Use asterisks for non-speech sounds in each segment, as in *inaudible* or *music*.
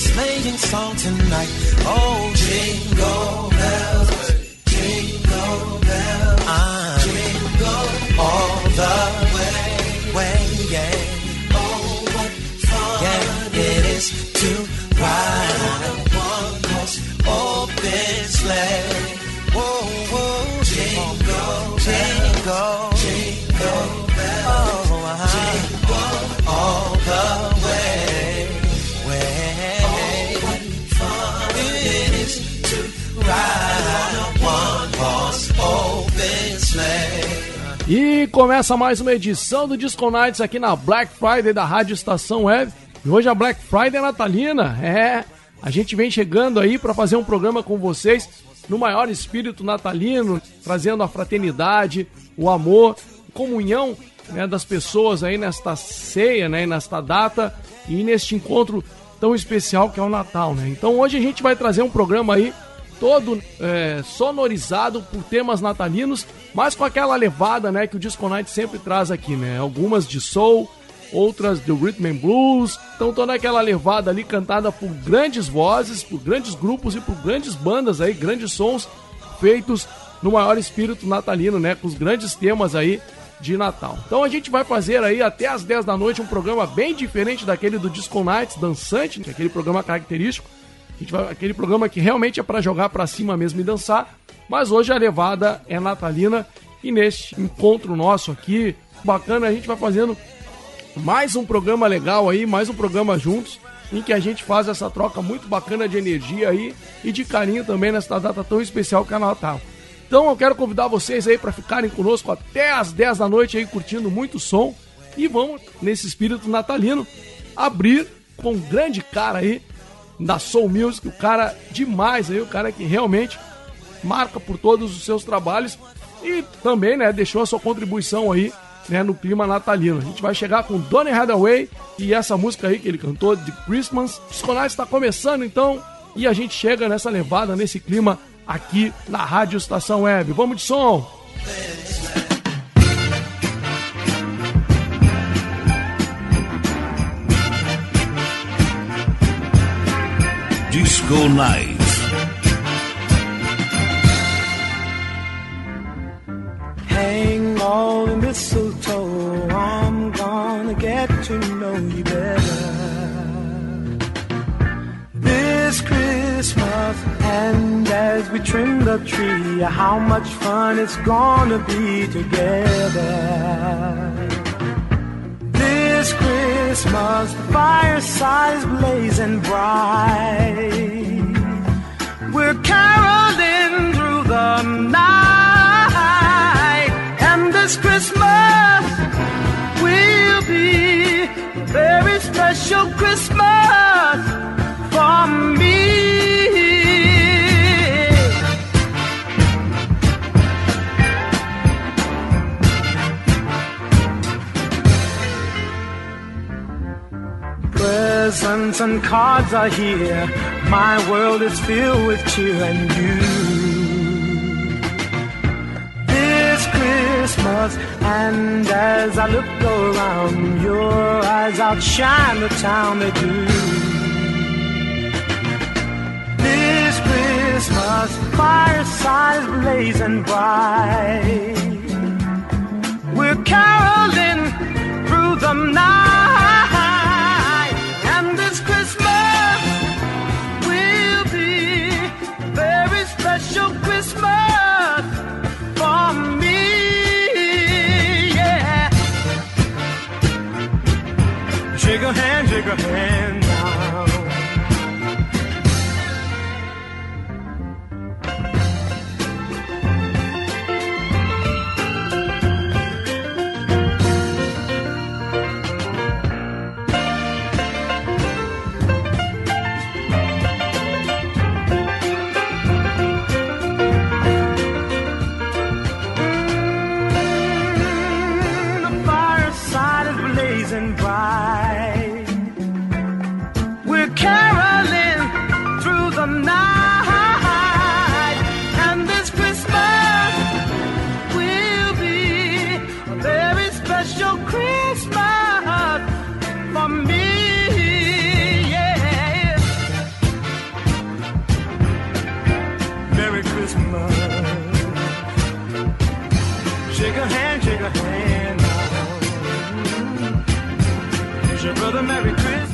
Sing a sleighing song tonight. Oh, começa mais uma edição do Disco Nights aqui na Black Friday da Rádio Estação Web. E hoje a Black Friday é natalina. É, a gente vem chegando aí para fazer um programa com vocês no maior espírito natalino, trazendo a fraternidade, o amor, comunhão né, das pessoas aí nesta ceia, né, nesta data e neste encontro tão especial que é o Natal, né? Então hoje a gente vai trazer um programa aí todo é, sonorizado por temas natalinos, mas com aquela levada, né, que o Disco Night sempre traz aqui, né? Algumas de soul, outras do rhythm and blues. Então toda aquela levada ali cantada por grandes vozes, por grandes grupos e por grandes bandas aí, grandes sons feitos no maior espírito natalino, né, com os grandes temas aí de Natal. Então a gente vai fazer aí até às 10 da noite um programa bem diferente daquele do Disco Nights dançante, é aquele programa característico vai, aquele programa que realmente é para jogar para cima mesmo e dançar. Mas hoje a levada é natalina e neste encontro nosso aqui, bacana, a gente vai fazendo mais um programa legal aí, mais um programa juntos, em que a gente faz essa troca muito bacana de energia aí e de carinho também nesta data tão especial que é Natal. Então eu quero convidar vocês aí para ficarem conosco até às 10 da noite aí curtindo muito som e vamos nesse espírito natalino abrir com um grande cara aí da Soul Music, o cara demais aí, o cara que realmente marca por todos os seus trabalhos e também, né, deixou a sua contribuição aí, né, no clima natalino. A gente vai chegar com Donny Hathaway e essa música aí que ele cantou de Christmas. O Disconais está começando então e a gente chega nessa levada, nesse clima aqui na Rádio Estação Web. Vamos de som! Disco Night. Hang all the mistletoe. I'm gonna get to know you better. This Christmas, and as we trim the tree, how much fun it's gonna be together. This Christmas, the fireside is blazing bright. We're caroling through the night, and this Christmas will be a very special Christmas for me. Presents and cards are here. My world is filled with cheer and you. This Christmas, and as I look around, your eyes outshine the town they do. This Christmas, fireside is blazing bright. We're caroling through the night. your hand, shake her hand.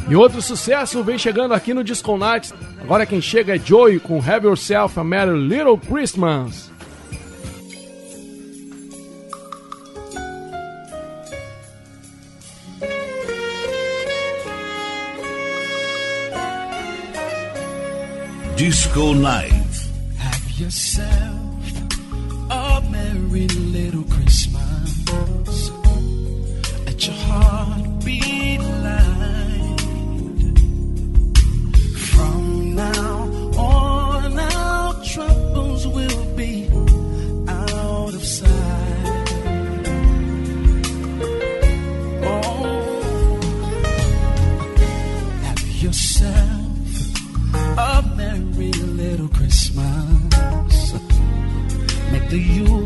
E outro sucesso vem chegando aqui no Disco Nights. Agora quem chega é Joey com Have Yourself a Merry Little Christmas. Disco Night. Have yourself a merry little Christmas at your heart. you.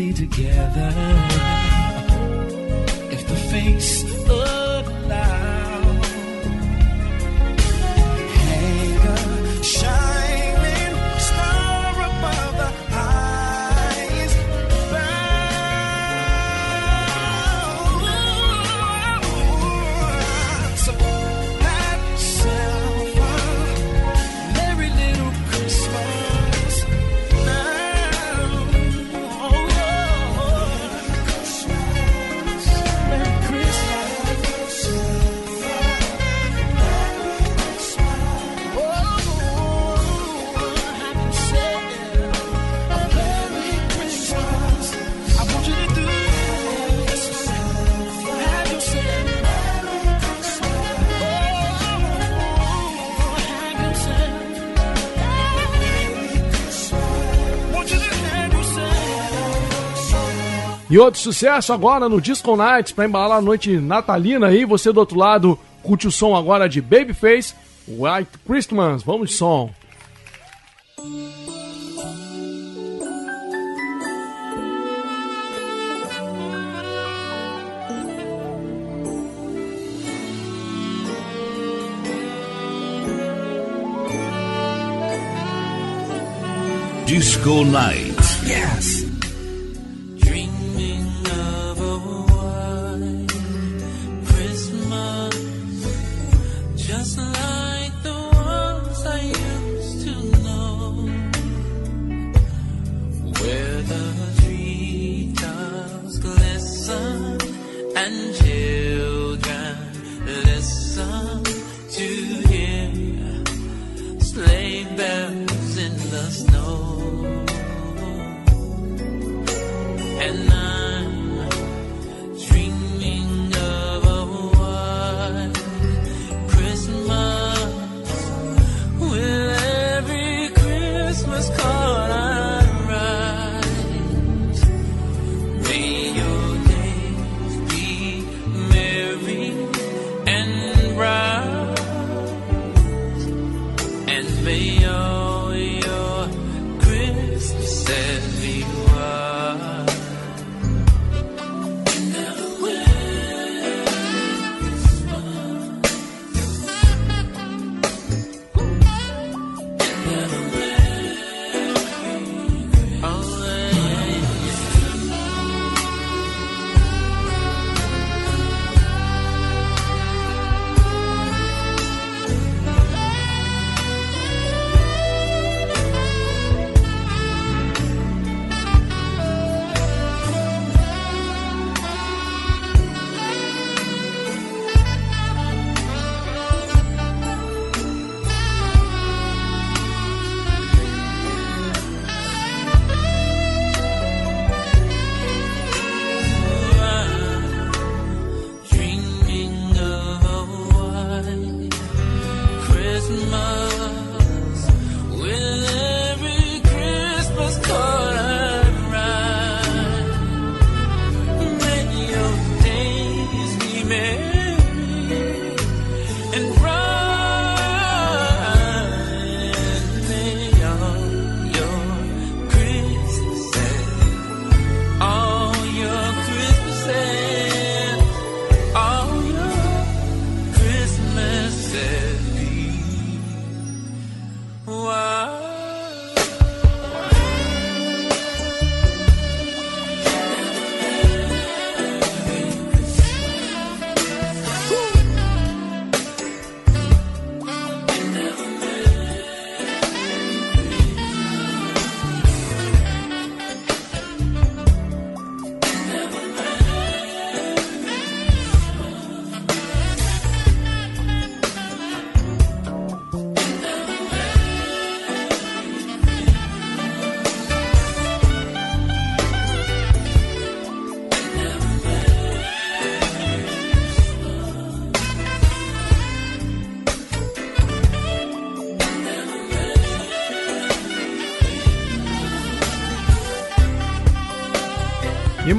be together. If the face E outro sucesso agora no Disco Nights para embalar a noite natalina aí. Você do outro lado curte o som agora de Babyface, White Christmas. Vamos de som. Disco Night. Yes. smile.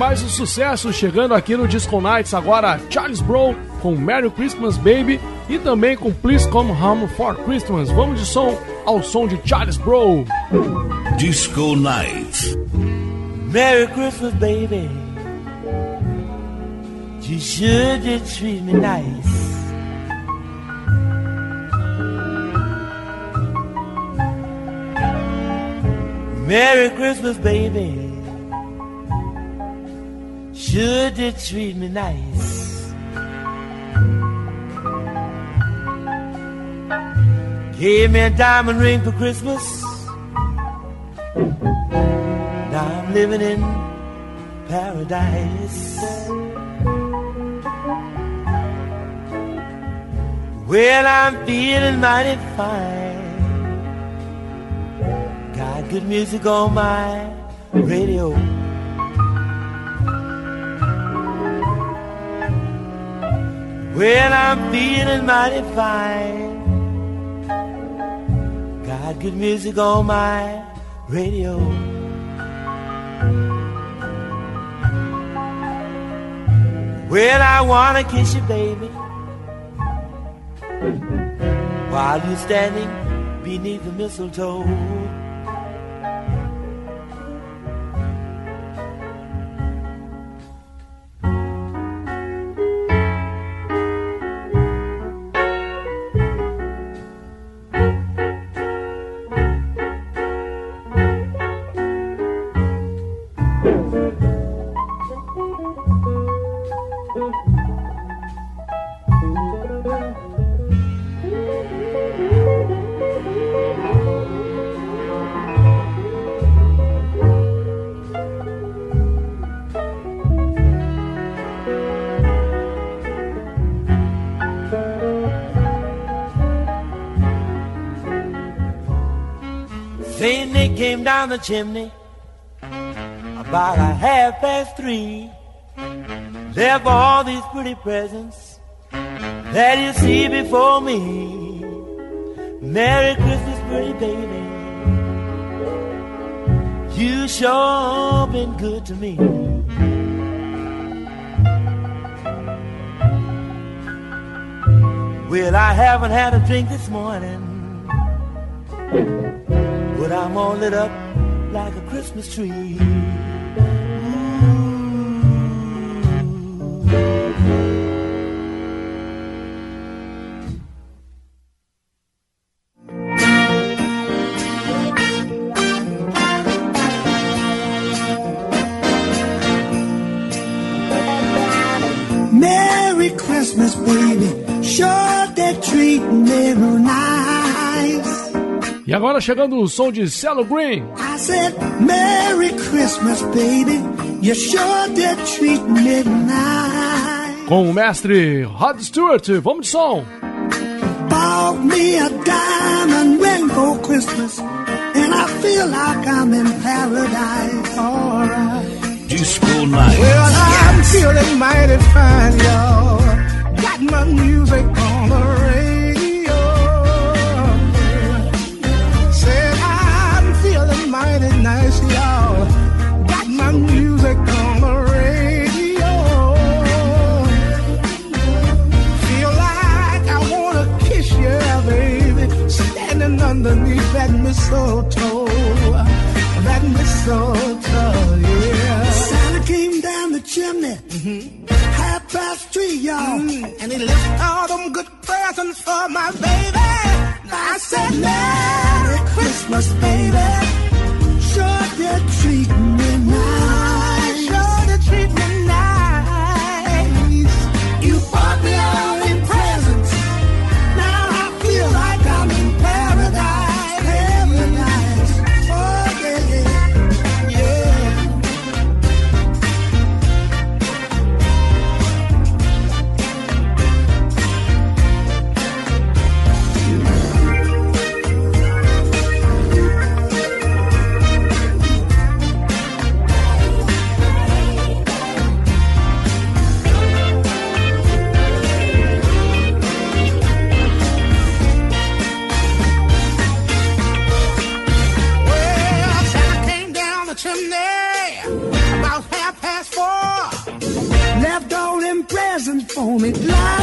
mais um sucesso chegando aqui no Disco Nights agora Charles Brown com Merry Christmas Baby e também com Please Come Home for Christmas. Vamos de som ao som de Charles Brown. Disco Nights. Merry Christmas baby. You should just treat me nice. Merry Christmas baby. Sure did treat me nice. Gave me a diamond ring for Christmas. Now I'm living in paradise. Well, I'm feeling mighty fine. Got good music on my radio. Well, I'm feeling mighty fine. Got good music on my radio. Well, I wanna kiss you, baby. While you're standing beneath the mistletoe. Came down the chimney about a half past three. Left all these pretty presents that you see before me. Merry Christmas, pretty baby. You sure been good to me. Well, I haven't had a drink this morning. But I'm all lit up like a Christmas tree. Agora chegando o som de Cello Green. I said, Merry Christmas, baby. You sure did treat me nice. Com o mestre Rod Stewart. Vamos de som. Bought me a diamond ring for Christmas. And I feel like I'm in paradise. Alright. Disco Night. Well, I'm feeling mighty fine, y'all. Got my music on the underneath that mistletoe. That mistletoe, yeah. Santa came down the chimney. Half past three, y'all. Mm, and he left all them good presents for my baby. I said, Merry Christmas, baby. Sure did treat me presents for me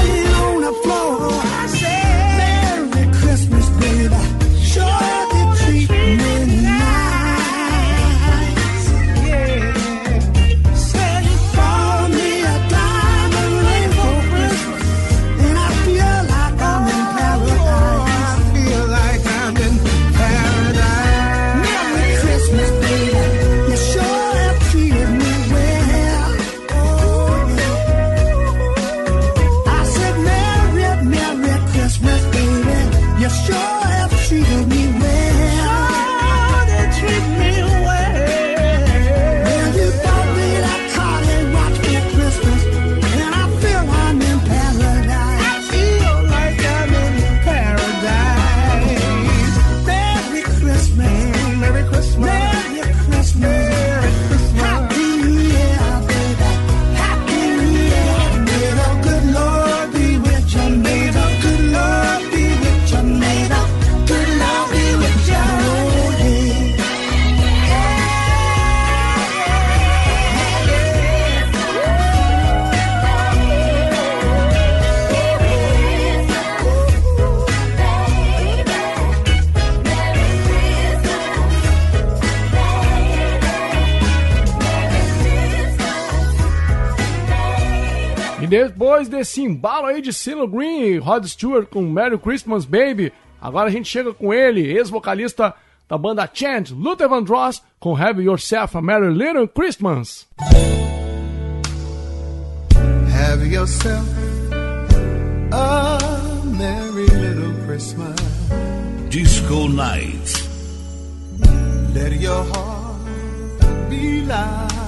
desse embalo aí de Silo Green e Rod Stewart com Merry Christmas Baby, agora a gente chega com ele, ex-vocalista da banda Chant, Luther Vandross, com Have Yourself a Merry Little Christmas. Have yourself a merry little Christmas. Disco Night. Let your heart be light.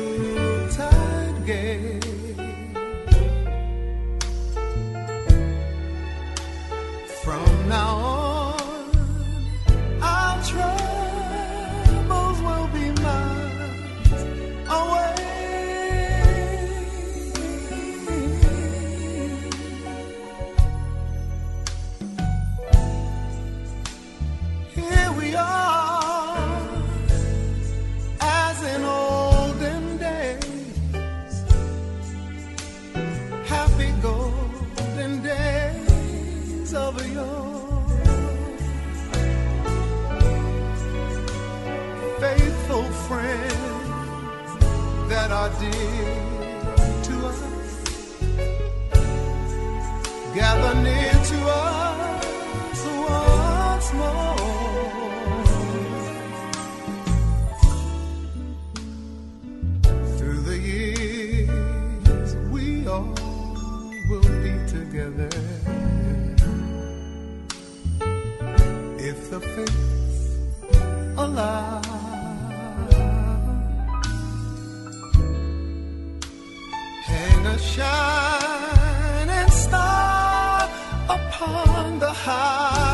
now that are dear to us, gather near to us once more. Through the years, we all will be together. If the fates allow. The highest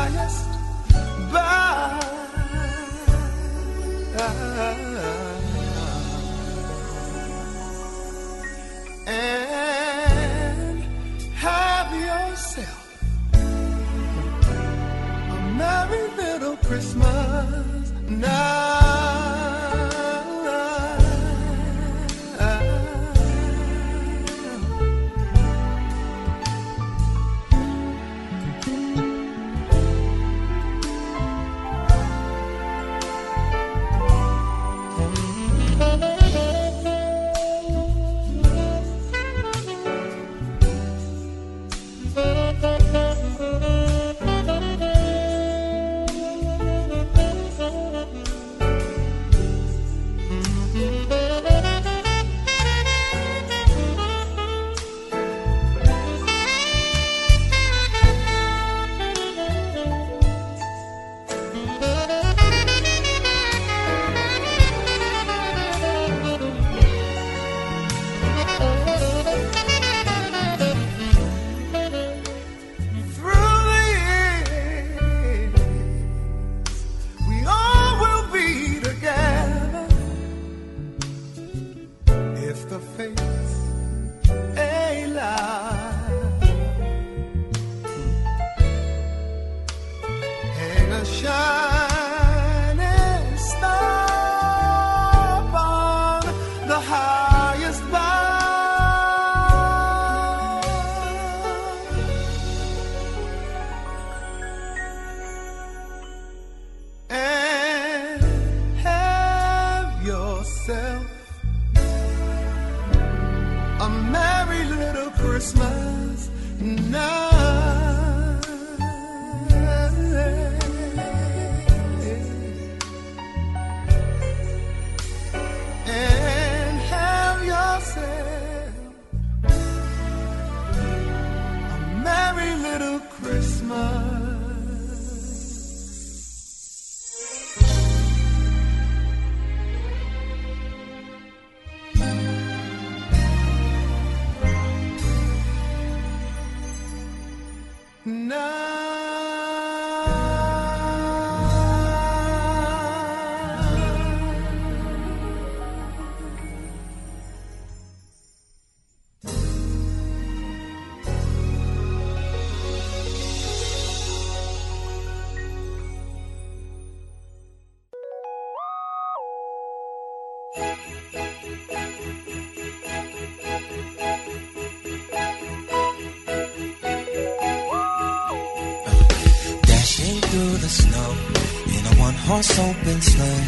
horse open sleigh.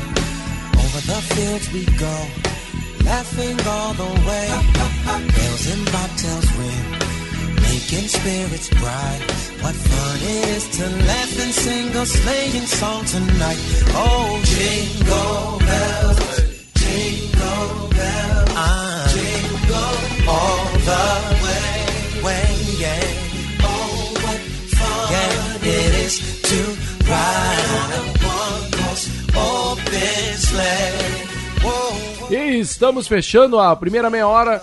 Over the fields we go, laughing all the way. Bells and bobtails ring, making spirits bright. What fun it is to laugh and sing a sleighing song tonight. Oh, jingle bells, jingle bells, ah, jingle all the way, way, yeah. Oh, what fun yeah, it is to ride estamos fechando a primeira meia hora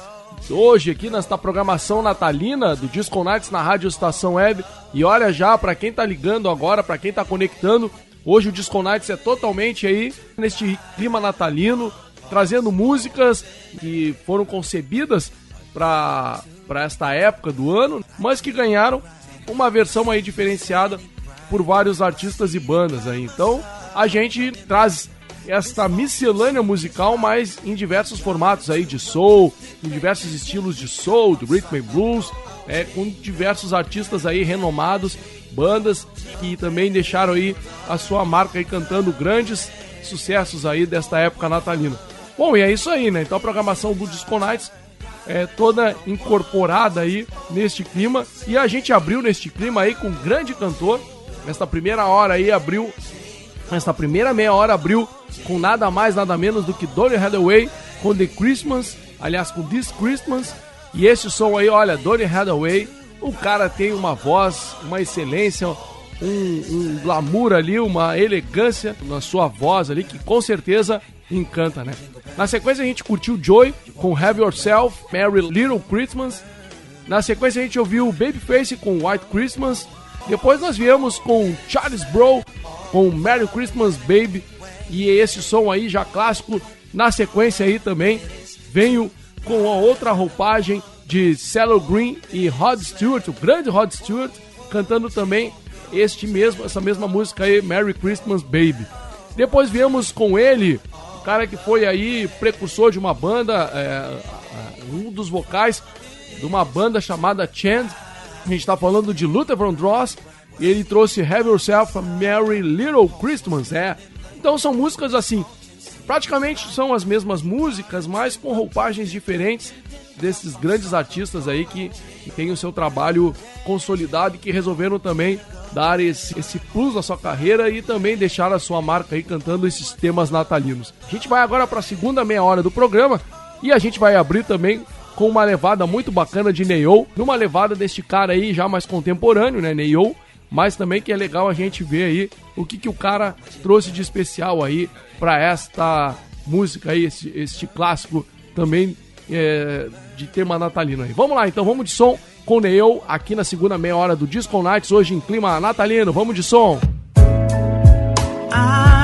hoje aqui nesta programação natalina do Disco Nights na Rádio Estação Web. E olha já, para quem tá ligando agora, para quem tá conectando, hoje o Disco Nights é totalmente aí neste clima natalino, trazendo músicas que foram concebidas para esta época do ano, mas que ganharam uma versão aí diferenciada por vários artistas e bandas aí. Então, a gente traz esta miscelânea musical, mas em diversos formatos aí de soul, em diversos estilos de soul, do rhythm and blues, é, com diversos artistas aí renomados, bandas que também deixaram aí a sua marca aí cantando grandes sucessos aí desta época natalina. Bom, e é isso aí, né? Então a programação do Disco Nights é toda incorporada aí neste clima e a gente abriu neste clima aí com um grande cantor. Nesta primeira hora aí abriu Nesta primeira meia hora abriu com nada mais, nada menos do que Donny Hathaway com The Christmas, aliás, com This Christmas. E esse som aí, olha, Donny Hathaway, o cara tem uma voz, uma excelência, um, um glamour ali, uma elegância na sua voz ali, que com certeza encanta, né? Na sequência a gente curtiu Joy com Have Yourself, Merry Little Christmas. Na sequência a gente ouviu Babyface com White Christmas. Depois nós viemos com Charles Bro com Merry Christmas Baby e esse som aí já clássico. Na sequência aí também venho com a outra roupagem de Cello Green e Rod Stewart, o grande Rod Stewart, cantando também este mesmo, essa mesma música aí, Merry Christmas Baby. Depois viemos com ele, o cara que foi aí precursor de uma banda, é, um dos vocais de uma banda chamada Chand. A gente está falando de Luther Vandross e ele trouxe Have Yourself a Merry Little Christmas, é. Então são músicas assim, praticamente são as mesmas músicas, mas com roupagens diferentes desses grandes artistas aí que, que têm o seu trabalho consolidado e que resolveram também dar esse, esse plus na sua carreira e também deixar a sua marca aí cantando esses temas natalinos. A gente vai agora para a segunda meia hora do programa e a gente vai abrir também com uma levada muito bacana de Neil, numa levada deste cara aí já mais contemporâneo, né, Neil, mas também que é legal a gente ver aí o que, que o cara trouxe de especial aí para esta música aí, este, este clássico também é, de tema natalino aí. Vamos lá, então vamos de som com Neil aqui na segunda meia hora do Disco Nights, hoje em clima natalino. Vamos de som! I'd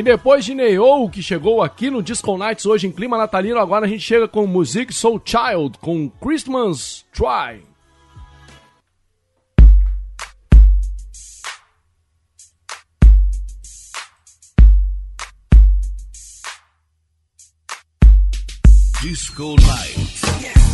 E depois de Neo, que chegou aqui no Disco Nights hoje em clima natalino, agora a gente chega com Music Soul Child, com Christmas Try. Disco Nights. Yeah.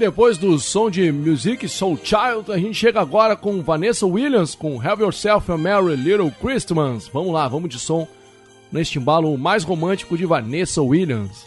Depois do som de Music Soul Child, a gente chega agora com Vanessa Williams com Have Yourself a Merry Little Christmas. Vamos lá, vamos de som neste embalo mais romântico de Vanessa Williams.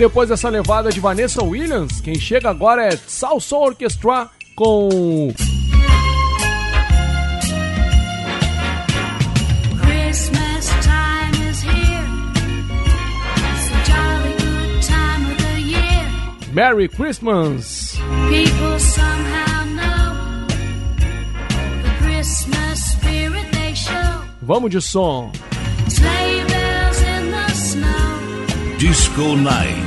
Depois dessa levada de Vanessa Williams, quem chega agora é Salsa Orchestra com Merry Christmas. People somehow know the Christmas spirit they show. Vamos de som. Disco Night. Cause we're all just like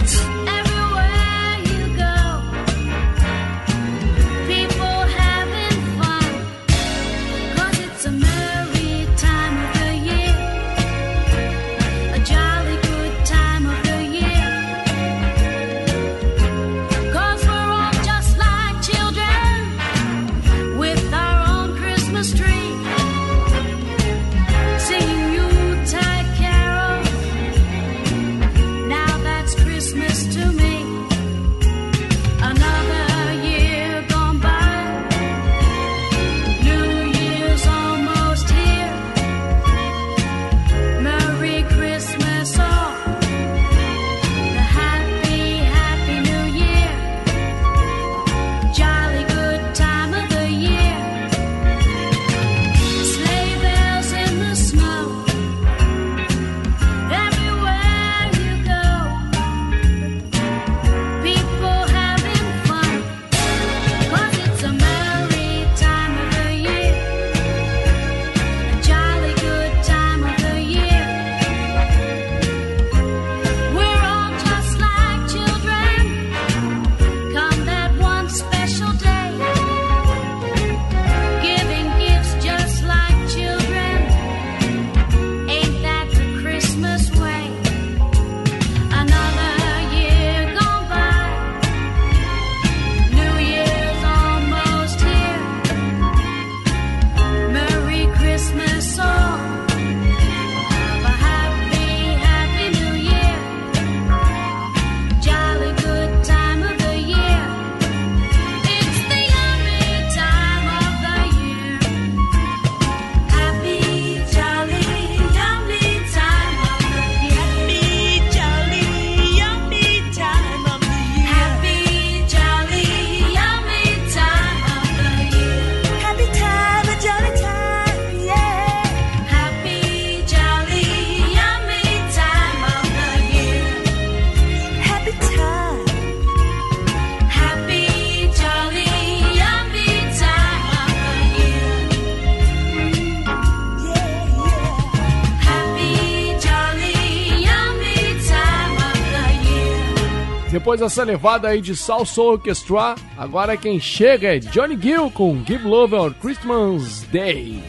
Depois dessa levada aí de salsa Orchestra, agora é quem chega é Johnny Gill com Give Love on Christmas Day.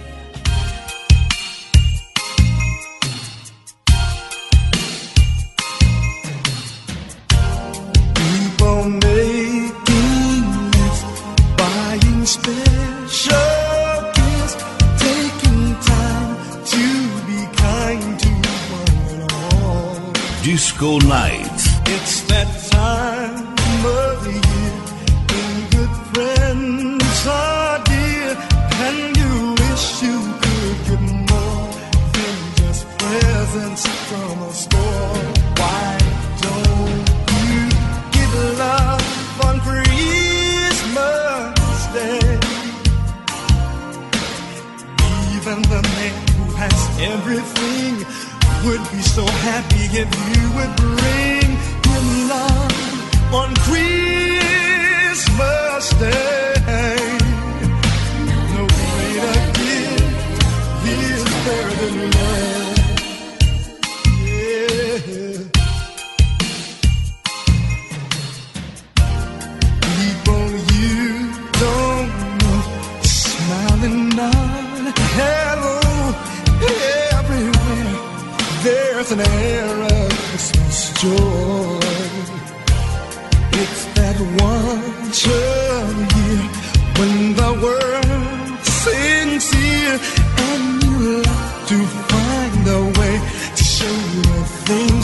Disco Night.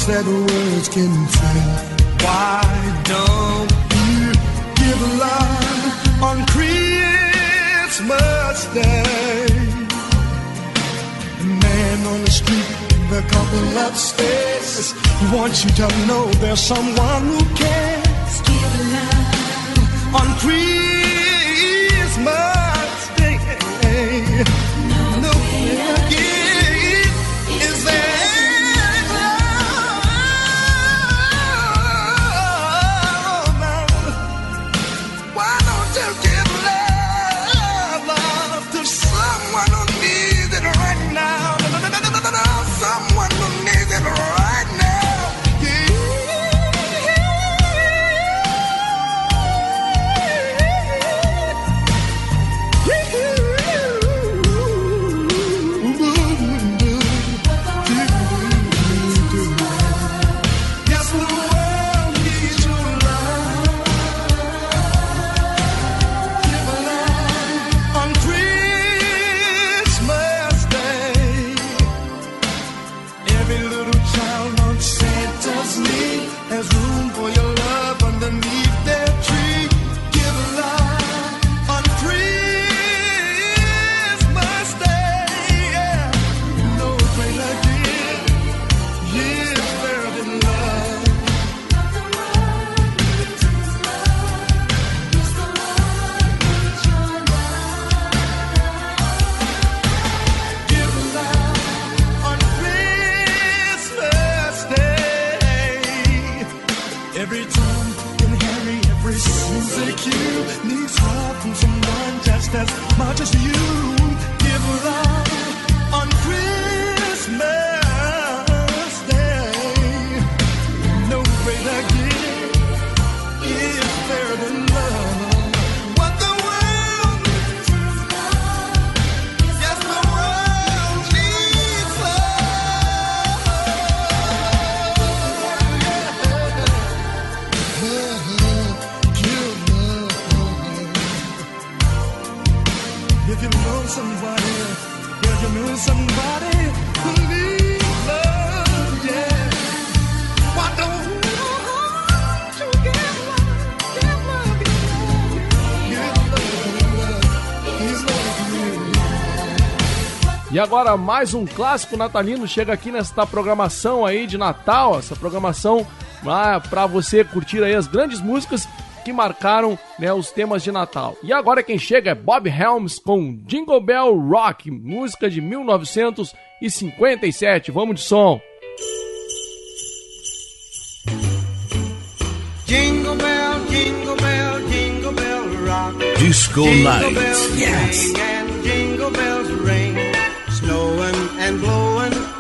things that words can say. Why don't you give love on Christmas Day? The man on the street, the couple upstairs, wants you to know there's someone who cares. Give love on Christmas. E agora mais um clássico natalino chega aqui nesta programação aí de Natal, essa programação ah, para você curtir aí as grandes músicas que marcaram né, os temas de Natal. E agora quem chega é Bob Helms com Jingle Bell Rock, música de 1957. Vamos de som. Jingle bell, jingle bell, jingle bell rock. Disco jingle Night. Bell, yes.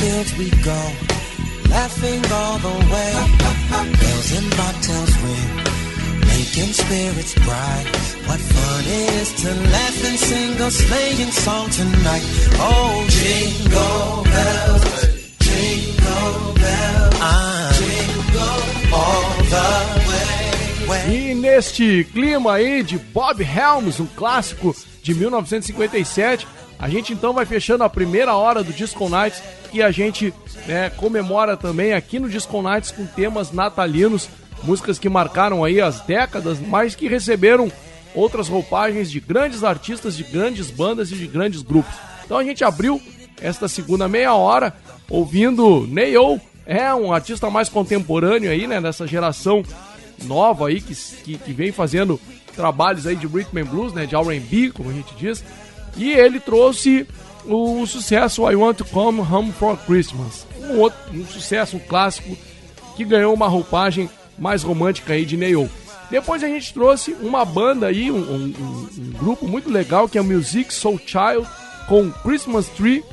Fields we go, laughing all the way. Bells and bobtails ring, making spirits bright. What fun it is to laugh and sing a sleighing song tonight. Oh, jingle bells, jingle bells, I jingle all the. E neste clima aí de Bob Helms, um clássico de 1957, a gente então vai fechando a primeira hora do Disco Nights e a gente né, comemora também aqui no Disco Nights com temas natalinos, músicas que marcaram aí as décadas, mas que receberam outras roupagens de grandes artistas, de grandes bandas e de grandes grupos. Então a gente abriu esta segunda meia hora ouvindo Neil, é um artista mais contemporâneo aí, né, dessa geração nova aí que, que, que vem fazendo trabalhos aí de rhythm and blues, né, de R&B, como a gente diz. E ele trouxe o sucesso I Want to Come Home for Christmas, um outro um sucesso, um clássico que ganhou uma roupagem mais romântica aí de Neil. Depois a gente trouxe uma banda aí, um, um- um- grupo muito legal que é o Music Soul Child com Christmas Tree,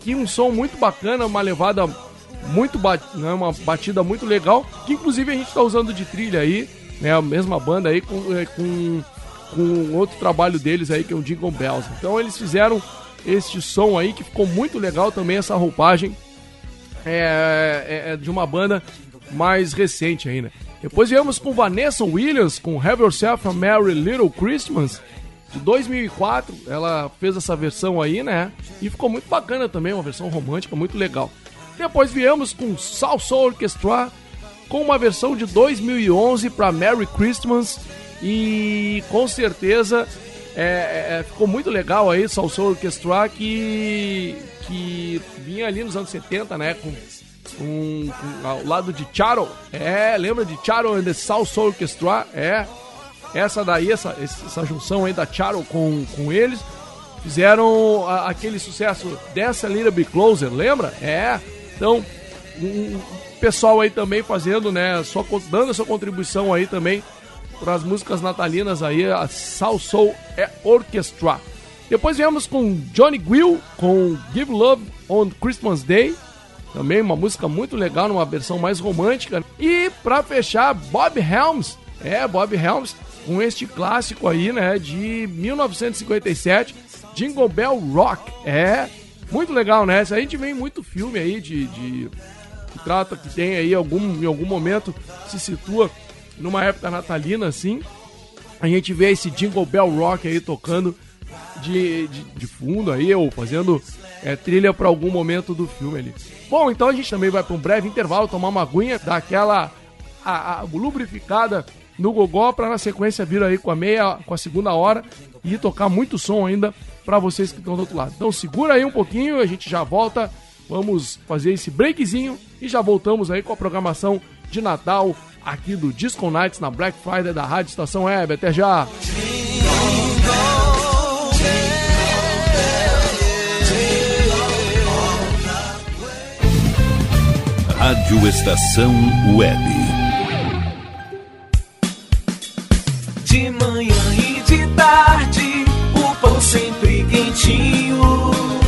que um som muito bacana, uma levada muito ba- né, uma batida muito legal, que inclusive a gente está usando de trilha aí, né, a mesma banda aí com, é, com, com outro trabalho deles aí que é o Jingle Bells. Então eles fizeram este som aí que ficou muito legal também essa roupagem é, é- é de uma banda mais recente aí, né? Depois viemos com Vanessa Williams com Have Yourself a Merry Little Christmas de 2004. Ela fez essa versão aí, né? E ficou muito bacana também, uma versão romântica muito legal. Depois viemos com Salsa Orchestra com uma versão de 2011 para Merry Christmas e com certeza é, é, ficou muito legal aí Salsa Orchestra que que vinha ali nos anos 70, né, com, com- com- ao lado de Charo. É, lembra de Charo and the Salsa Orchestra? É. Essa daí, essa, essa junção aí da Charo com, com eles, fizeram a- aquele sucesso Dance a Little Bit Closer, lembra? É. Então, um, um pessoal aí também fazendo, né, só dando a sua contribuição aí também para as músicas natalinas aí, a Soul Soul é Orchestra. Depois viemos com Johnny Gill com Give Love on Christmas Day, também uma música muito legal, numa versão mais romântica. E para fechar, Bob Helms, é Bob Helms com este clássico aí, né, de 1957, Jingle Bell Rock. É muito legal, né? A gente vê muito filme aí de, de que trata que tem aí algum em algum momento se situa numa época natalina assim. A gente vê esse Jingle Bell Rock aí tocando de, de, de fundo aí, ou fazendo é, trilha para algum momento do filme ali. Bom, então a gente também vai para um breve intervalo, tomar uma aguinha, dar aquela a, a lubrificada no gogó para na sequência vir aí com a meia, com a segunda hora e tocar muito som ainda para vocês que estão do outro lado. Então segura aí um pouquinho, a gente já volta. Vamos fazer esse breakzinho e já voltamos aí com a programação de Natal aqui do Disco Nights na Black Friday da Rádio Estação Web. Até já! Rádio Estação Web. De manhã e de tarde, o pão sempre quentinho.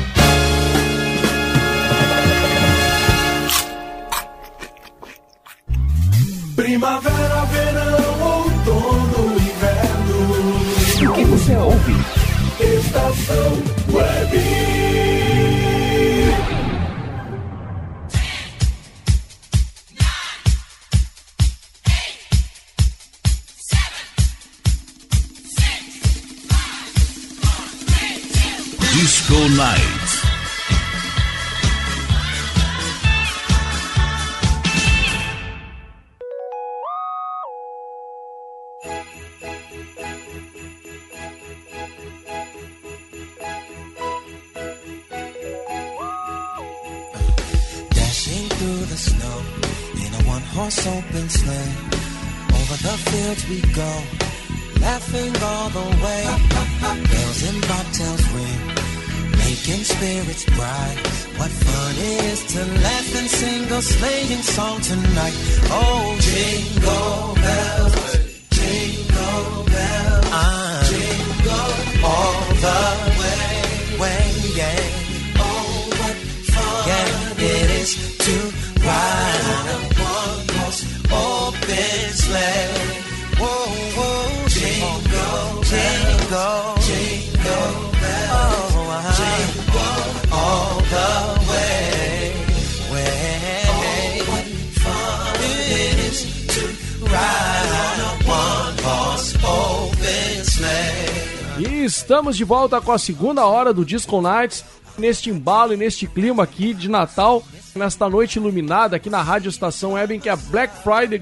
Volta com a segunda hora do Disco Nights, neste embalo e neste clima aqui de Natal, nesta noite iluminada aqui na Rádio Estação Web, em que a Black Friday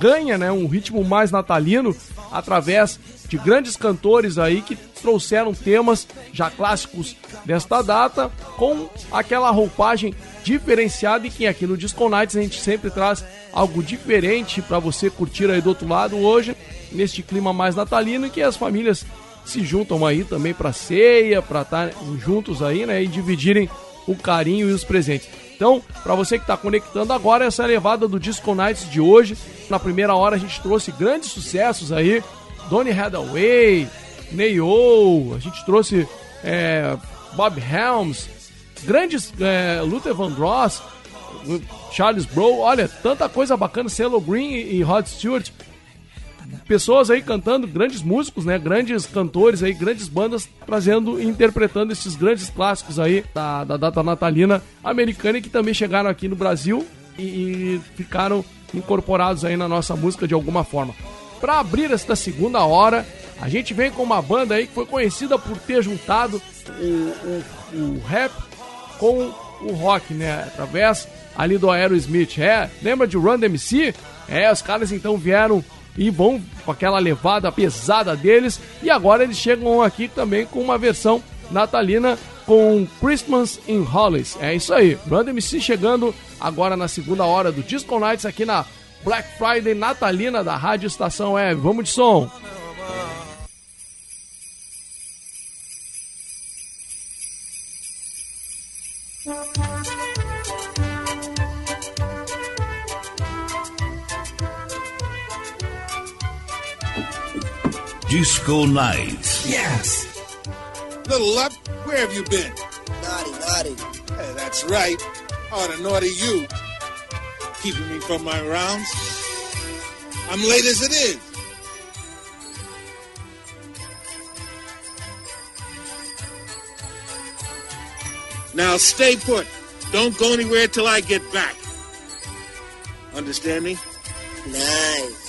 ganha né, um ritmo mais natalino através de grandes cantores aí que trouxeram temas já clássicos desta data com aquela roupagem diferenciada e que aqui no Disco Nights a gente sempre traz algo diferente para você curtir aí do outro lado hoje, neste clima mais natalino e que as famílias se juntam aí também para ceia, para estar juntos aí, né, e dividirem o carinho e os presentes. Então, para você que está conectando agora, essa é levada do Disco Nights de hoje. Na primeira hora a gente trouxe grandes sucessos aí. Donny Hathaway, Neo, a gente trouxe é, Bob Helms, grandes é, Luther Vandross, Charles Bro, olha, tanta coisa bacana, Cello Green e Rod Stewart pessoas aí cantando, grandes músicos, né? Grandes cantores aí, grandes bandas trazendo e interpretando esses grandes clássicos aí da, da data natalina americana e que também chegaram aqui no Brasil e, e ficaram incorporados aí na nossa música de alguma forma. Para abrir esta segunda hora, a gente vem com uma banda aí que foi conhecida por ter juntado o, o, o rap com o rock, né? Através ali do Aerosmith. É, lembra de Run DMC? É, os caras então vieram e vão com aquela levada pesada deles. E agora eles chegam aqui também com uma versão natalina com Christmas in Hollis. É isso aí. Run MC chegando agora na segunda hora do Disco Nights aqui na Black Friday natalina da Rádio Estação Web. Vamos de som. Disco Night. Yes. Little Luck, where have you been? Naughty, naughty. Hey, that's right. Oh, the naughty you. Keeping me from my rounds. I'm late as it is. Now stay put. Don't go anywhere till I get back. Understand me? Nice.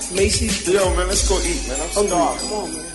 Santa, Macy. Yo, man, let's go eat, man. I'm starving. Come on, man.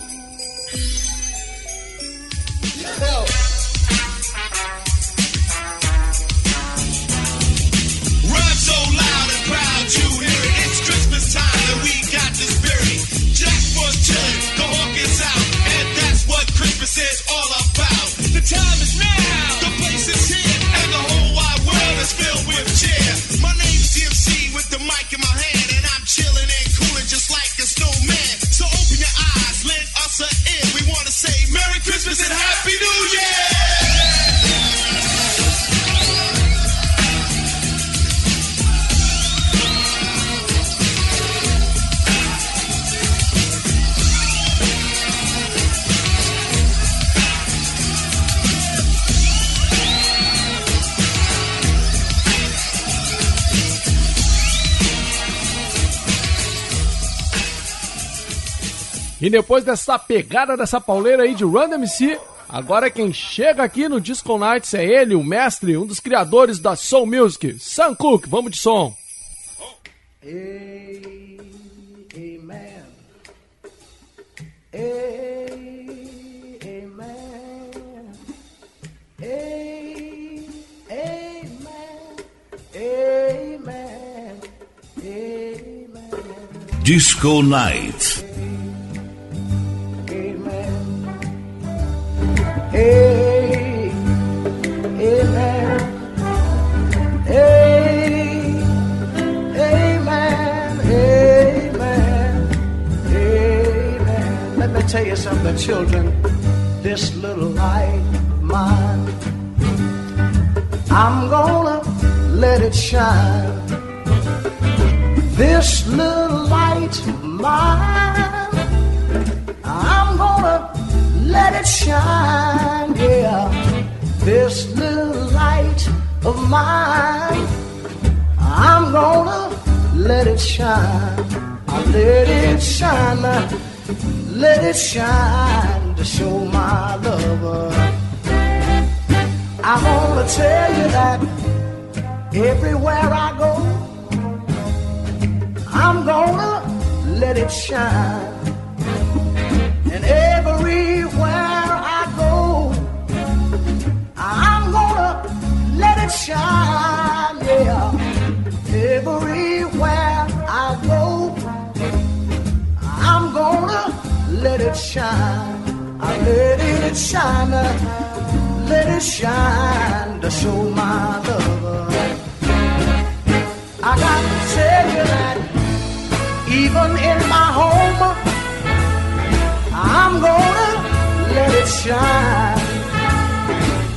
E depois dessa pegada dessa pauleira aí de Run MC, agora quem chega aqui no Disco Nights é ele, o mestre, um dos criadores da Soul Music, Sam Cooke. Vamos de som. Amen. Amen. Amen. Amen. Disco Night. Amen. Amen. Amen. Amen. Let me tell you something, children. This little light mine, I'm gonna let it shine. This little light mine, let it shine, yeah. This little light of mine, I'm gonna let it shine. I let it shine, let it shine to show my lover. I wanna tell you that everywhere I go, I'm gonna let it shine. And everywhere I go, I'm gonna let it shine, yeah. Everywhere I go, I'm gonna let it shine. I let it shine, let it shine to show my lover. I got to tell you that even in my home, I'm gonna let it shine.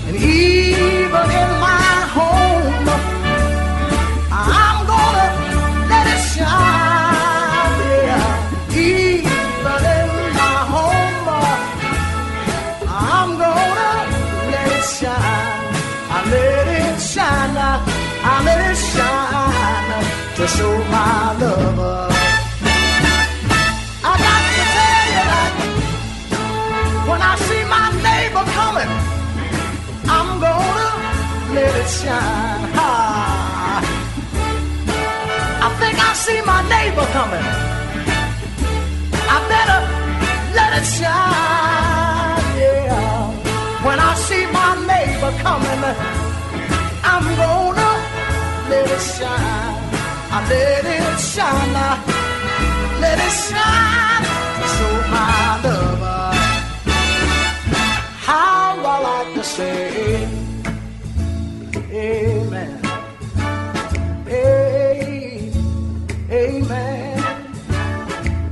And even in my home, I'm gonna let it shine. Yeah. Even in my home, I'm gonna let it shine. I let it shine. I let it shine to show my lover. Ha. I think I see my neighbor coming. I better let it shine. Yeah. When I see my neighbor coming, I'm gonna let it shine. I let it shine. I let it shine So my lover how I like to say amen. Amen.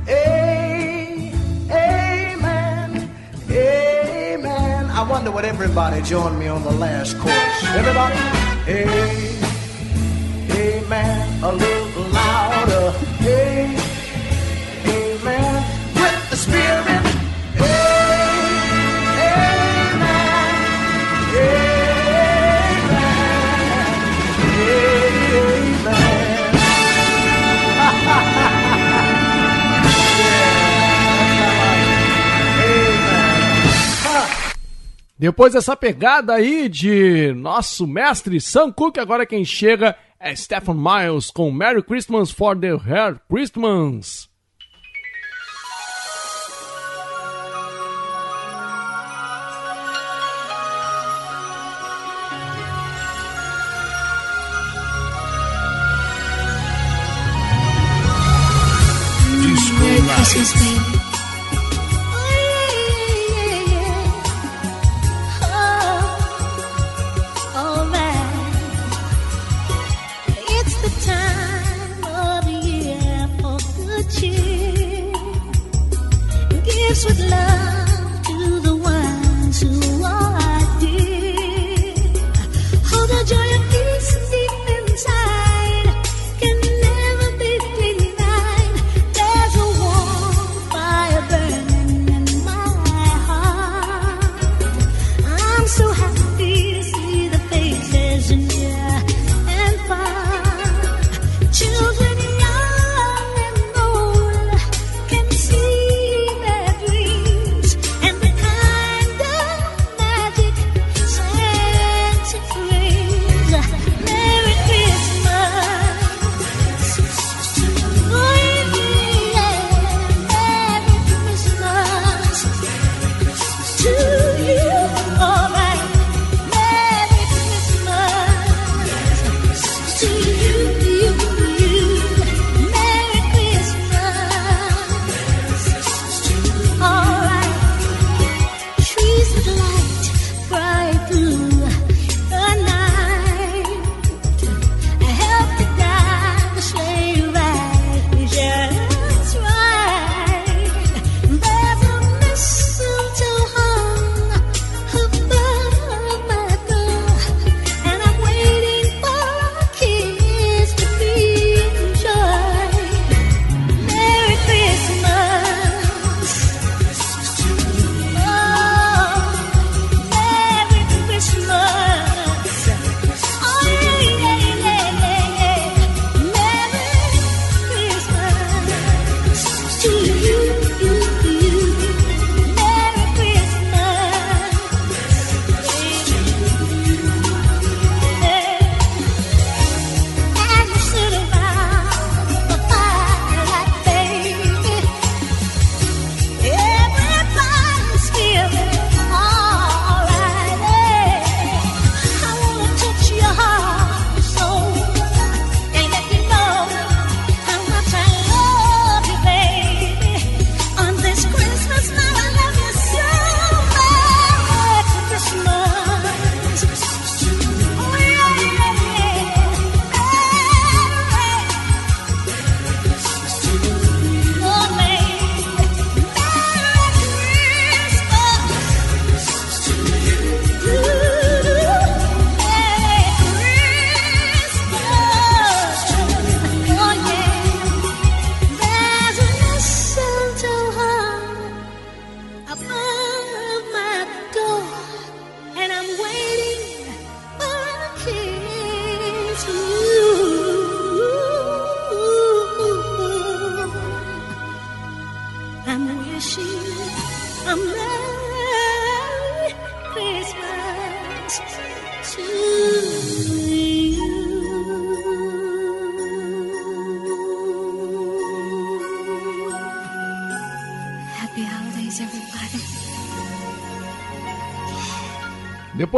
A- Amen. Amen. I wonder would everybody join me on the last chorus. Everybody? A- Amen. A little louder. A- Depois dessa pegada aí de nosso mestre Sam Cooke, agora quem chega é Stephen Miles com Merry Christmas for the Hair Christmas. Christmas, baby. Gifts with love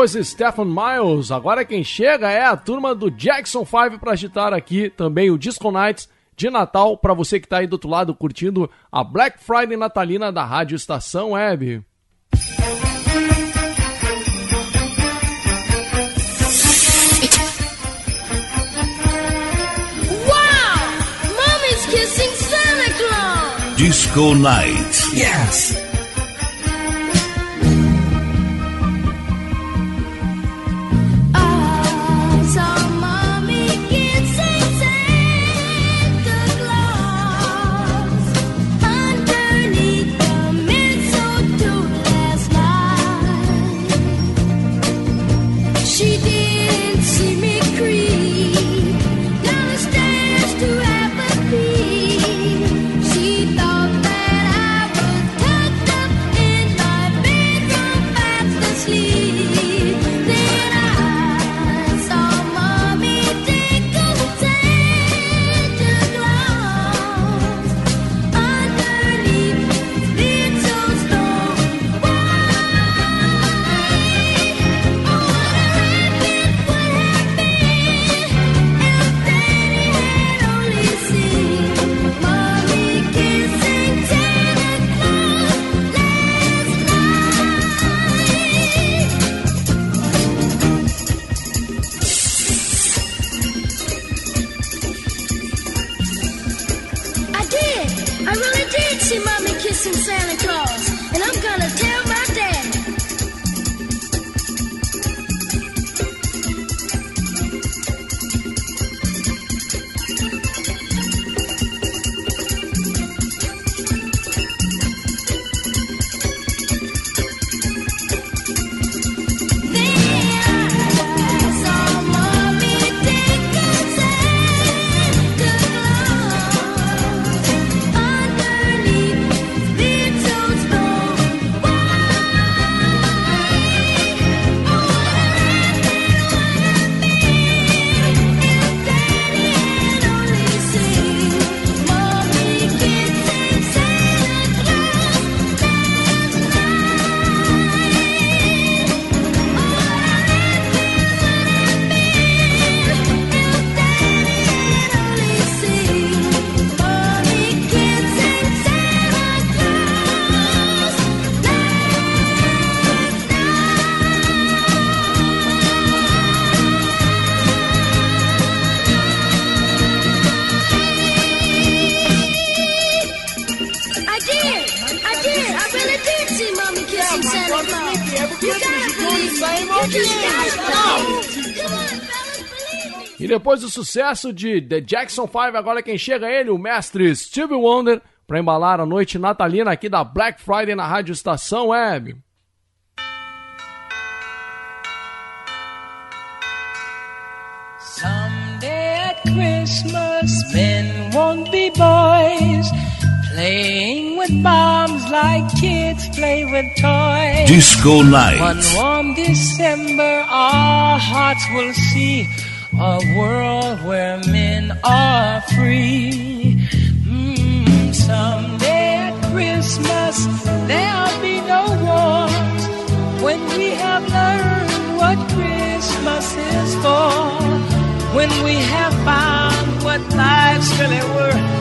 Depois de Stephen Miles, agora quem chega é a turma do Jackson 5 para agitar aqui também o Disco Nights de Natal para você que tá aí do outro lado curtindo a Black Friday natalina da Rádio Estação Web. Wow! Mommy's kissing Santa Claus! Disco Night. Yes! Depois do sucesso de The Jackson 5, agora quem chega é ele, o mestre Stevie Wonder, para embalar a noite natalina aqui da Black Friday na Rádio Estação Web. Someday at Christmas, men won't be boys, playing with bombs like kids play with toys. Disco Night. One warm December, our hearts will see a world where men are free. Mm, someday at Christmas, there'll be no wars when we have learned what Christmas is for. When we have found what life's really worth,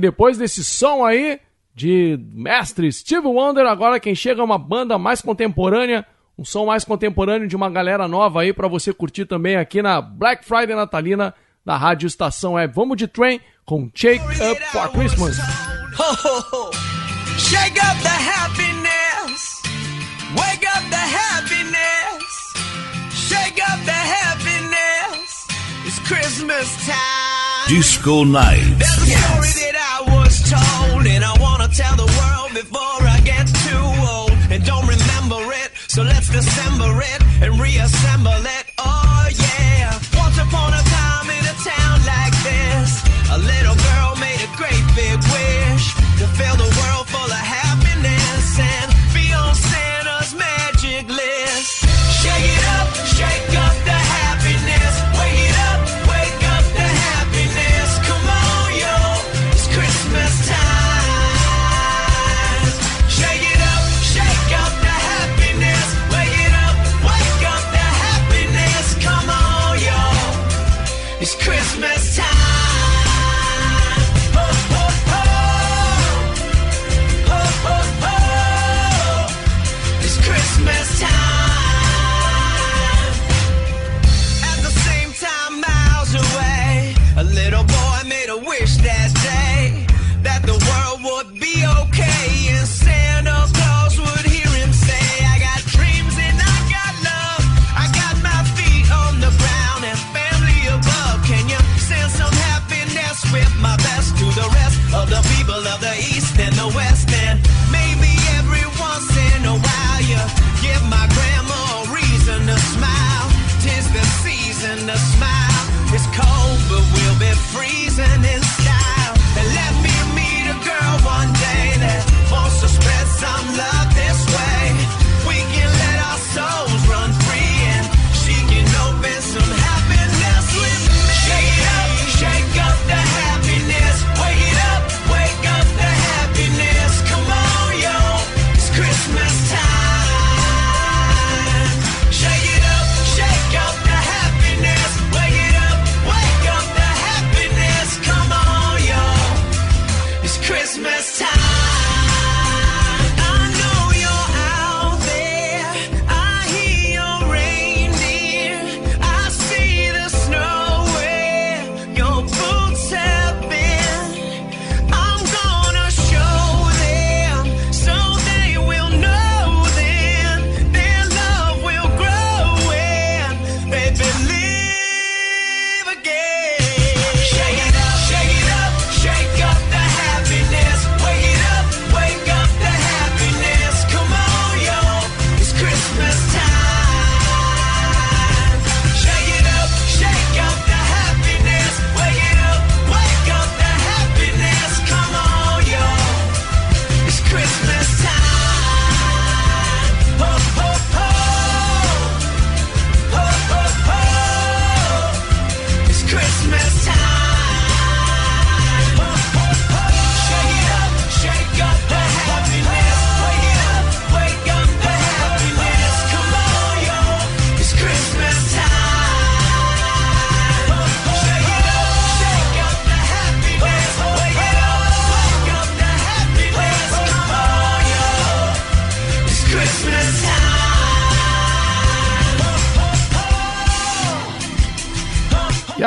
depois desse som aí de mestre Steve Wonder, agora quem chega é uma banda mais contemporânea, um som mais contemporâneo de uma galera nova aí para você curtir também aqui na Black Friday Natalina da Rádio Estação Web. Vamos de trem com Shake Up for Christmas. Shake up the happiness. Wake up the happiness. Shake up the happiness. It's Christmas time. Disco Night. told, and I wanna tell the world before I get too old and don't remember it. So let's dissemble it and reassemble it. Oh.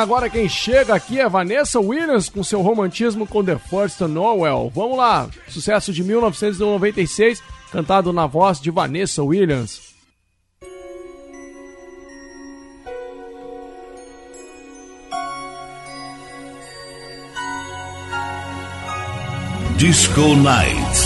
agora quem chega aqui é Vanessa Williams com seu romantismo com The First Noel. Vamos lá, sucesso de 1996, cantado na voz de Vanessa Williams. Disco Nights.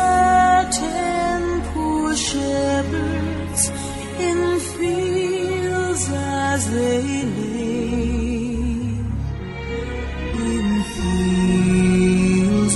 curtain poor shepherds in fields as they lay in fields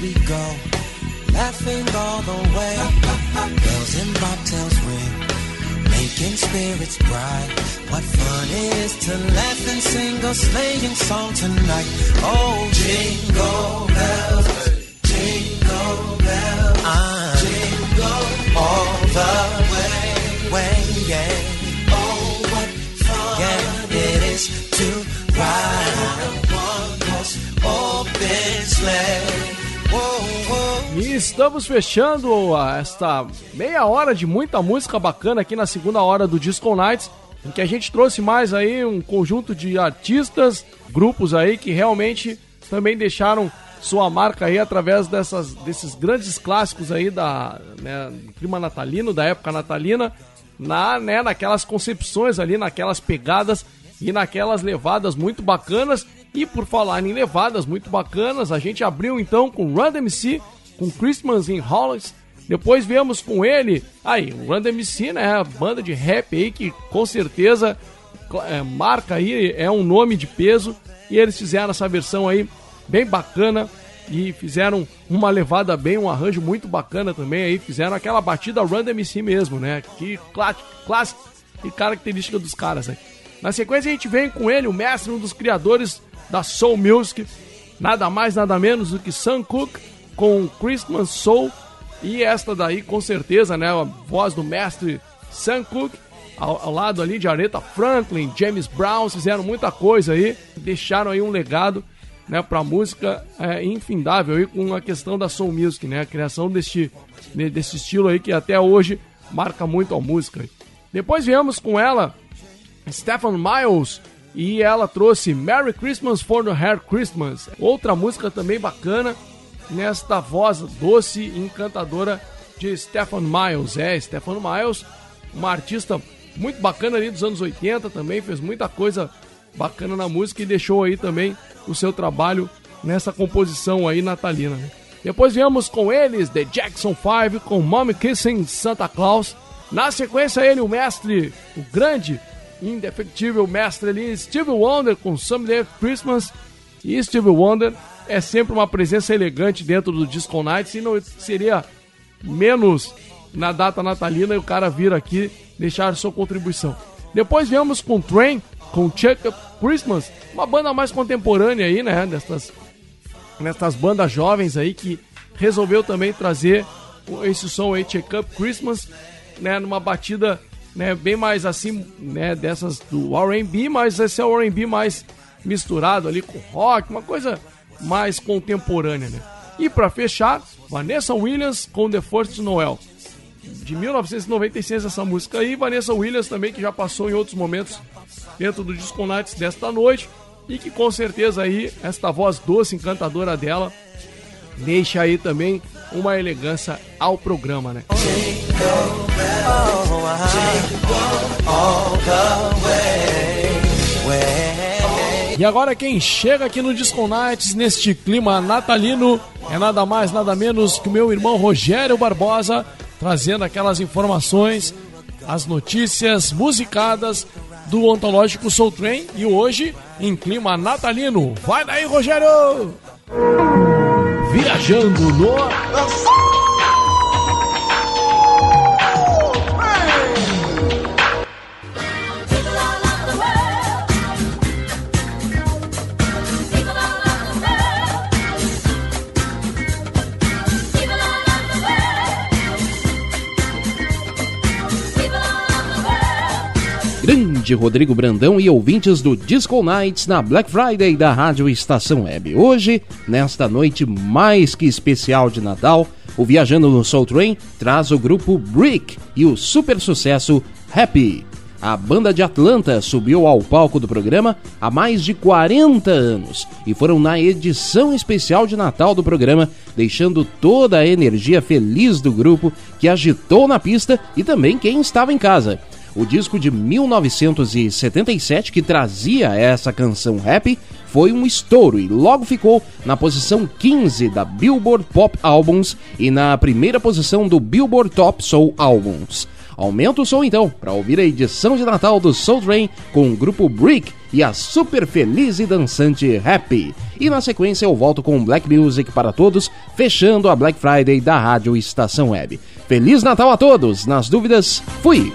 we go, laughing all the way. Bells and bobtails ring, making spirits bright. What fun it is to laugh and sing a sleighing song tonight. Oh, jingle bells, jingle bells, ah, jingle all the way, way, yeah. Estamos fechando esta meia hora de muita música bacana aqui na segunda hora do Disco Nights, em que a gente trouxe mais aí um conjunto de artistas, grupos aí que realmente também deixaram sua marca aí através dessas, desses grandes clássicos aí da né, clima natalino, da época natalina, na, né, naquelas concepções ali, naquelas pegadas e naquelas levadas muito bacanas. E por falar em levadas muito bacanas, a gente abriu então com Run MC, com Christmas in Hollis. Depois viemos com ele, aí, o Run MC, né, a banda de rap aí que com certeza é, marca aí, é um nome de peso. E eles fizeram essa versão aí bem bacana e fizeram uma levada bem, um arranjo muito bacana também aí, fizeram aquela batida Run MC mesmo, né? Que clá- clássico e característica dos caras aí. Na sequência a gente vem com ele, o mestre, um dos criadores da Soul Music, nada mais nada menos do que Sam Cooke com Christmas Soul e esta daí com certeza, né, a voz do mestre Sam Cooke ao, ao lado ali de Aretha Franklin, James Brown, fizeram muita coisa aí, deixaram aí um legado né, para música é, infindável aí com a questão da soul music, né, a criação deste, de- desse estilo aí que até hoje marca muito a música. Depois viemos com ela, Stephen Miles, e ela trouxe Merry Christmas for the Hair Christmas, outra música também bacana, nesta voz doce e encantadora de Stephen Miles. É, Stephen Miles, uma artista muito bacana ali dos anos 80 também, fez muita coisa bacana na música e deixou aí também o seu trabalho nessa composição aí natalina. Né? Depois viemos com eles, The Jackson 5, com Mommy Kissing Santa Claus. Na sequência ele, o mestre, o grande, indefectível mestre ali, Steve Wonder com Someday Christmas. E Steve Wonder é sempre uma presença elegante dentro do Disco Nights e não seria menos na data natalina e o cara vir aqui deixar sua contribuição. Depois viemos com Train, com Check Up Christmas, uma banda mais contemporânea aí, né, destas, nestas bandas jovens aí que resolveu também trazer esse som aí, Check Up Christmas, né, numa batida né, bem mais assim, né, dessas do R&B, mas esse é o R&B mais misturado ali com rock, uma coisa mais contemporânea, né? E para fechar, Vanessa Williams com The First Noel. De 1996 essa música aí, Vanessa Williams também que já passou em outros momentos dentro do Disco Nights desta noite e que com certeza aí esta voz doce encantadora dela deixa aí também uma elegância ao programa, né? E agora quem chega aqui no Disco Nights neste clima natalino é nada mais, nada menos que o meu irmão Rogério Barbosa, trazendo aquelas informações, as notícias musicadas do Ontológico Soul Train e hoje em clima natalino. Vai daí, Rogério! Viajando no Grande Rodrigo Brandão e ouvintes do Disco Nights na Black Friday da Rádio Estação Web. Hoje, nesta noite mais que especial de Natal, o Viajando no Soul Train traz o grupo Brick e o super sucesso Happy. A banda de Atlanta subiu ao palco do programa há mais de 40 anos e foram na edição especial de Natal do programa, deixando toda a energia feliz do grupo que agitou na pista e também quem estava em casa. O disco de 1977 que trazia essa canção rap foi um estouro e logo ficou na posição 15 da Billboard Pop Albums e na primeira posição do Billboard Top Soul Albums. Aumenta o som então para ouvir a edição de Natal do Soul Train com o grupo Brick e a super feliz e dançante Happy. E na sequência eu volto com Black Music para todos, fechando a Black Friday da Rádio Estação Web. Feliz Natal a todos! Nas dúvidas, fui!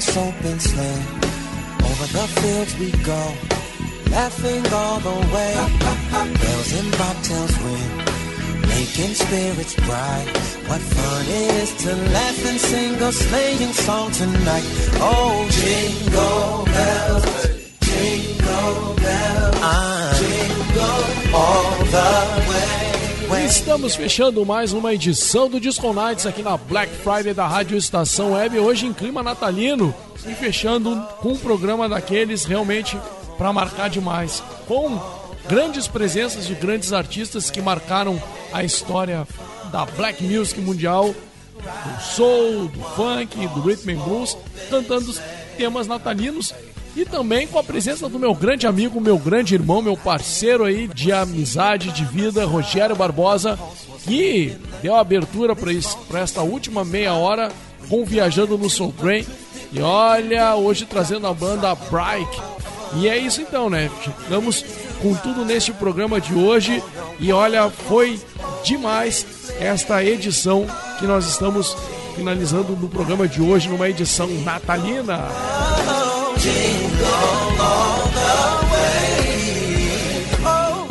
Horse open sleigh. Over the fields we go, laughing all the way. Bells and bobtails ring, making spirits bright. What fun it is to laugh and sing a sleighing song tonight. Oh, jingle bells, Estamos fechando mais uma edição do Disco Nights aqui na Black Friday da Rádio Estação Web, hoje em clima natalino e fechando com um programa daqueles realmente para marcar demais, com grandes presenças de grandes artistas que marcaram a história da black music mundial, do soul, do funk, do rhythm and blues, cantando temas natalinos e também com a presença do meu grande amigo, meu grande irmão, meu parceiro aí de amizade, de vida, Rogério Barbosa, que deu abertura para esta última meia hora com Viajando no Soul Train. E olha, hoje trazendo a banda Bright. E é isso então, né? Chegamos com tudo neste programa de hoje. E olha, foi demais esta edição que nós estamos finalizando no programa de hoje, numa edição natalina.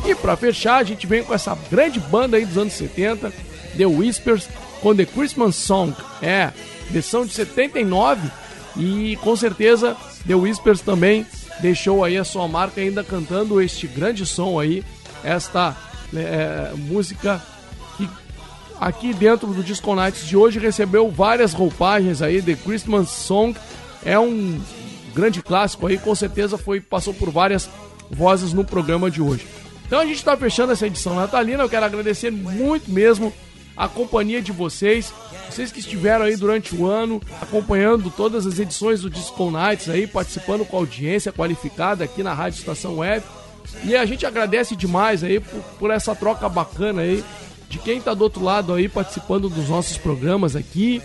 E para fechar, a gente vem com essa grande banda aí dos anos 70, The Whispers, com The Christmas Song. É, versão de 79 e com certeza The Whispers também deixou aí a sua marca ainda cantando este grande som aí, esta é, música que aqui dentro do Disco Nights de hoje recebeu várias roupagens aí, The Christmas Song é um grande clássico aí, com certeza foi passou por várias vozes no programa de hoje. Então a gente está fechando essa edição natalina. Eu quero agradecer muito mesmo a companhia de vocês, vocês que estiveram aí durante o ano acompanhando todas as edições do Disco Nights aí, participando com audiência qualificada aqui na Rádio Estação Web. E a gente agradece demais aí por, por essa troca bacana aí de quem está do outro lado aí participando dos nossos programas aqui.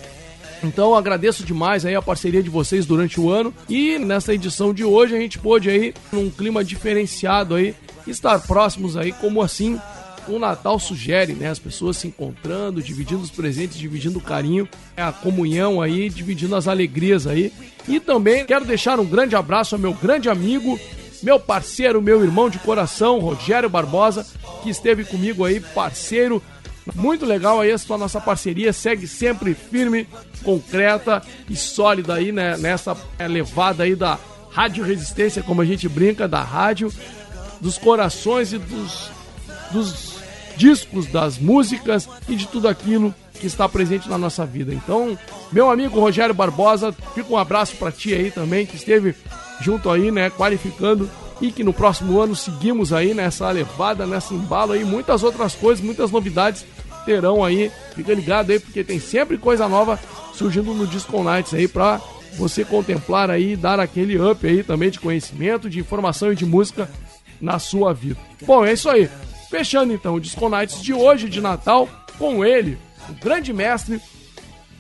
Então agradeço demais aí a parceria de vocês durante o ano e nessa edição de hoje a gente pôde aí num clima diferenciado aí estar próximos aí como assim o Natal sugere, né? As pessoas se encontrando, dividindo os presentes, dividindo o carinho, a comunhão aí, dividindo as alegrias aí. E também quero deixar um grande abraço ao meu grande amigo, meu parceiro, meu irmão de coração, Rogério Barbosa, que esteve comigo aí, parceiro. Muito legal aí essa nossa parceria, segue sempre firme, concreta e sólida aí né, nessa levada aí da Rádio Resistência, como a gente brinca, da rádio, dos corações e dos, dos discos, das músicas e de tudo aquilo que está presente na nossa vida. Então, meu amigo Rogério Barbosa, fica um abraço para ti aí também, que esteve junto aí, né, qualificando e que no próximo ano seguimos aí nessa levada, nessa embalo aí, muitas outras coisas, muitas novidades terão aí. Fica ligado aí porque tem sempre coisa nova surgindo no Disco Nights aí para você contemplar aí, dar aquele up aí também de conhecimento, de informação e de música na sua vida. Bom, é isso aí. Fechando então o Disco Nights de hoje de Natal com ele, o grande mestre,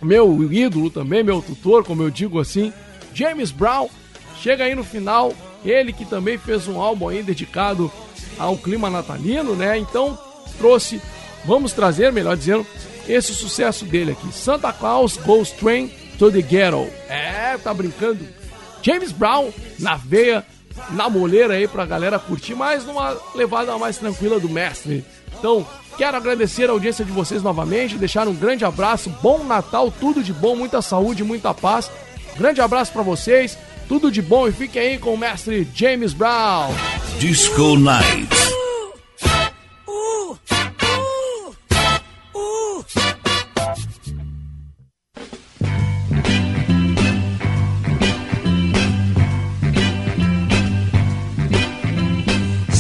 meu ídolo também, meu tutor, como eu digo assim, James Brown. Chega aí no final, ele que também fez um álbum aí dedicado ao clima natalino, né? Então trouxe, vamos trazer, melhor dizendo, esse sucesso dele aqui, Santa Claus Goes Train to the Ghetto. É, tá brincando? James Brown na veia, na moleira aí pra galera curtir, mas numa levada mais tranquila do mestre. Então, quero agradecer a audiência de vocês novamente, deixar um grande abraço, bom Natal, tudo de bom, muita saúde, muita paz. Grande abraço para vocês, tudo de bom e fiquem aí com o mestre James Brown. Disco Night.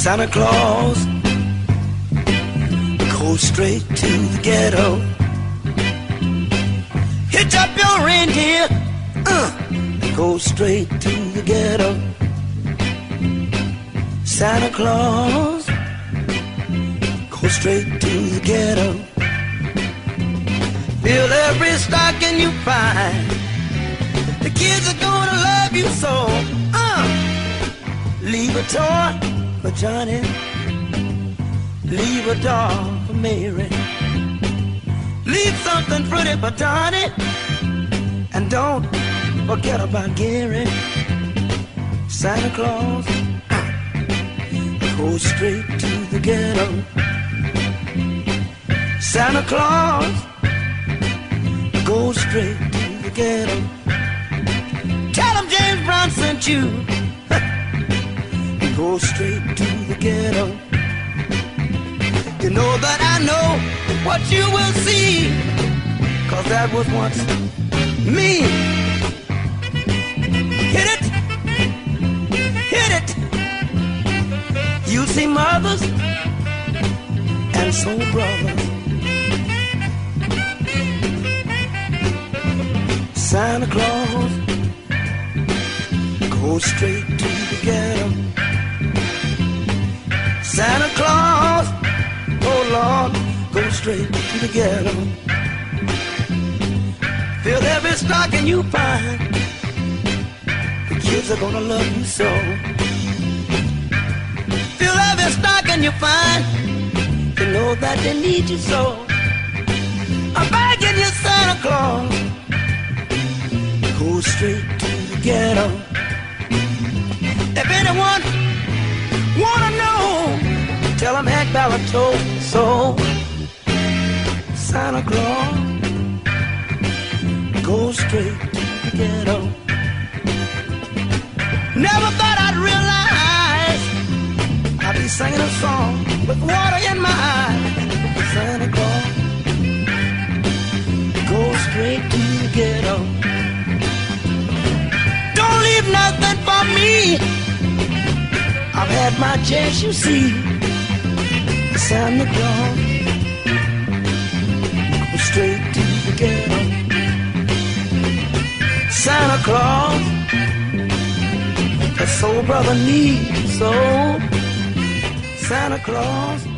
Santa Claus goes straight to the ghetto. Hitch up your reindeer, uh, go straight to the ghetto. Santa Claus go straight to the ghetto. Fill every stocking you find. The kids are gonna love you so. Uh, leave a toy for Johnny. Leave a doll for Mary. Leave something pretty for Donnie. And don't forget about Gary. Santa Claus goes straight to the ghetto. Santa Claus goes straight to the ghetto. Tell him James Brown sent you *laughs* go straight to the ghetto. You know that I know what you will see, cause that was once me. Hit it, hit it. You see mothers and soul brothers. Santa Claus goes straight to the ghetto. Santa Claus, oh Lord, go straight to the ghetto. Fill every stocking you find. Kids are gonna love you so. Fill every stocking you find. You know that they need you so. I'm begging you, Santa Claus, go straight to the ghetto. If anyone wanna know, tell him Hank Ballard told so. Santa Claus, go straight to the ghetto. Never thought I'd realize I'd be singing a song with water in my eyes. Santa Claus, go straight to the ghetto. Don't leave nothing for me. I've had my chance, you see. Santa Claus, go straight to the ghetto. Santa Claus, a soul brother needs so. Santa Claus.